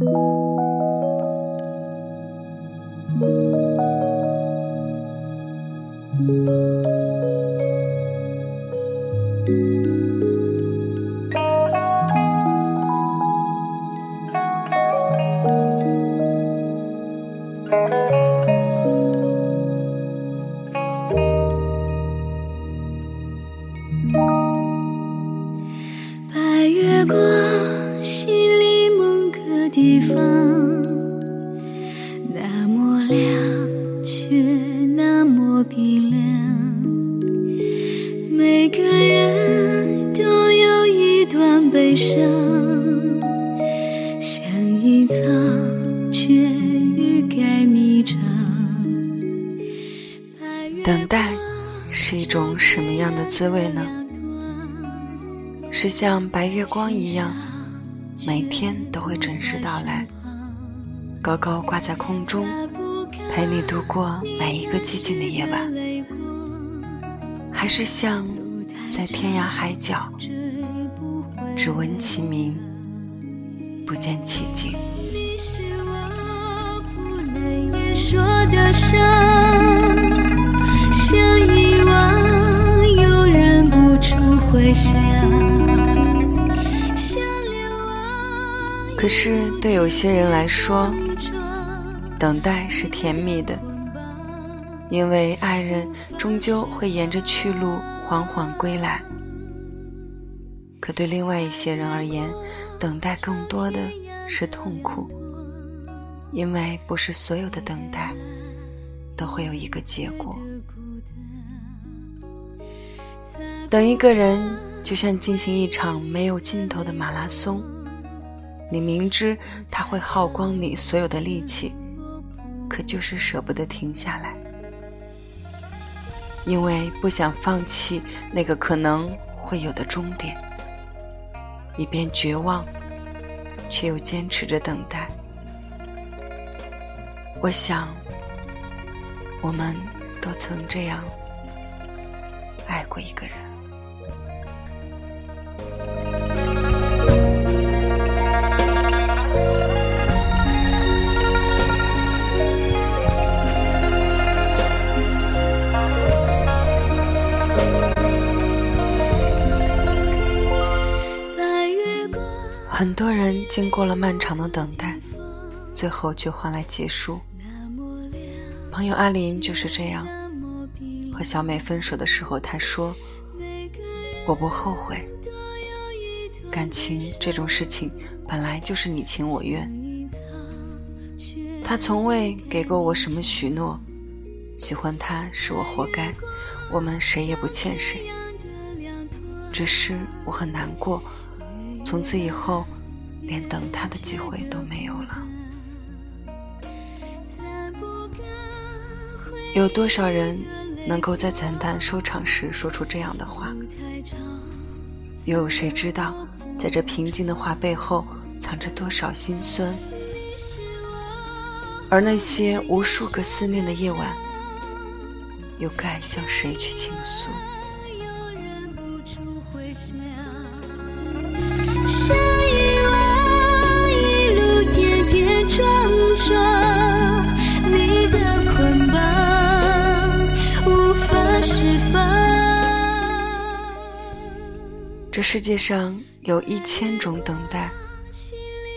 thank you. 等待是一种什么样的滋味呢？是像白月光一样，每天都会准时到来，高高挂在空中，陪你度过每一个寂静的夜晚；还是像在天涯海角，只闻其名，不见其景？可是，对有些人来说，等待是甜蜜的，因为爱人终究会沿着去路缓缓归来。可对另外一些人而言，等待更多的是痛苦，因为不是所有的等待都会有一个结果。等一个人，就像进行一场没有尽头的马拉松。你明知他会耗光你所有的力气，可就是舍不得停下来，因为不想放弃那个可能会有的终点，一边绝望，却又坚持着等待。我想，我们都曾这样爱过一个人。很多人经过了漫长的等待，最后却换来结束。朋友阿林就是这样，和小美分手的时候，他说：“我不后悔。感情这种事情本来就是你情我愿。他从未给过我什么许诺，喜欢他是我活该，我们谁也不欠谁。只是我很难过。”从此以后，连等他的机会都没有了。有多少人能够在惨淡收场时说出这样的话？又有谁知道，在这平静的话背后藏着多少心酸？而那些无数个思念的夜晚，又该向谁去倾诉？这世界上有一千种等待，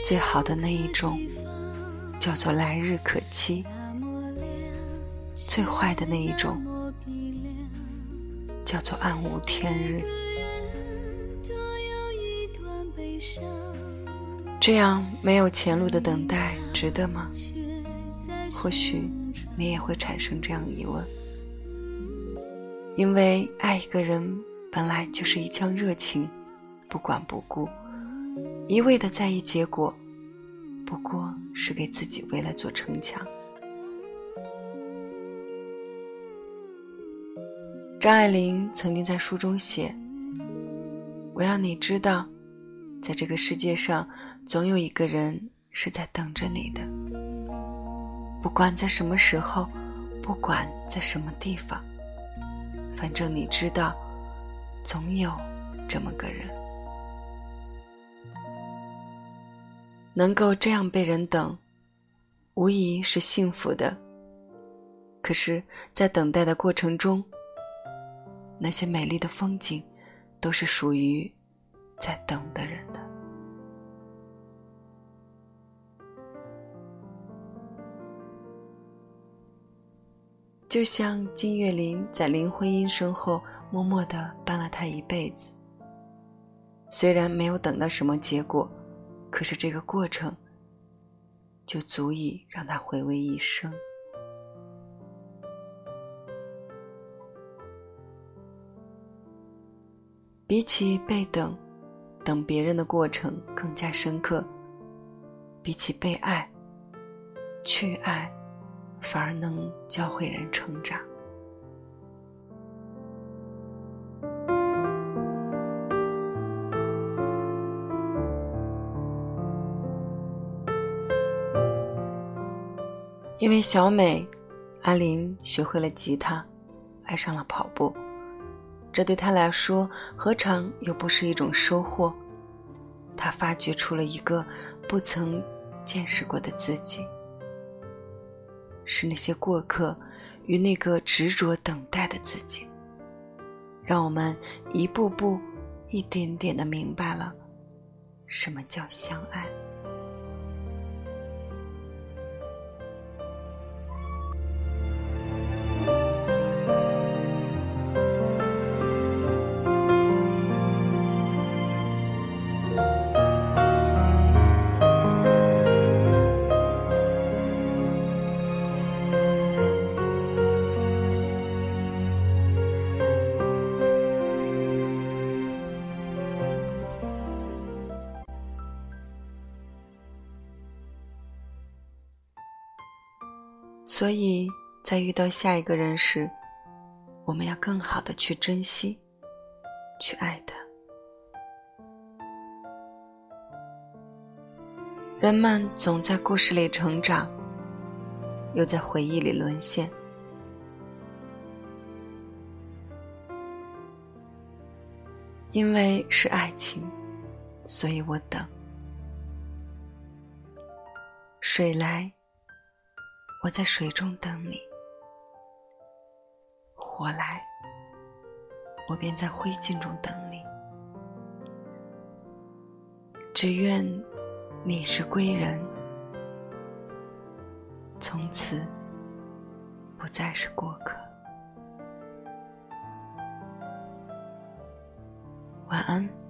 最好的那一种叫做来日可期，最坏的那一种叫做暗无天日。这样没有前路的等待值得吗？或许你也会产生这样疑问，因为爱一个人本来就是一腔热情，不管不顾，一味的在意结果，不过是给自己围了座城墙。张爱玲曾经在书中写：“我要你知道，在这个世界上。”总有一个人是在等着你的，不管在什么时候，不管在什么地方，反正你知道，总有这么个人。能够这样被人等，无疑是幸福的。可是，在等待的过程中，那些美丽的风景，都是属于在等的人的。就像金岳霖在林徽因身后默默的伴了她一辈子。虽然没有等到什么结果，可是这个过程就足以让他回味一生。比起被等，等别人的过程更加深刻；比起被爱，去爱。反而能教会人成长。因为小美，阿林学会了吉他，爱上了跑步。这对他来说，何尝又不是一种收获？他发掘出了一个不曾见识过的自己。是那些过客与那个执着等待的自己，让我们一步步、一点点的明白了什么叫相爱。所以在遇到下一个人时，我们要更好的去珍惜，去爱他。人们总在故事里成长，又在回忆里沦陷。因为是爱情，所以我等。水来。我在水中等你，火来，我便在灰烬中等你。只愿你是归人，从此不再是过客。晚安。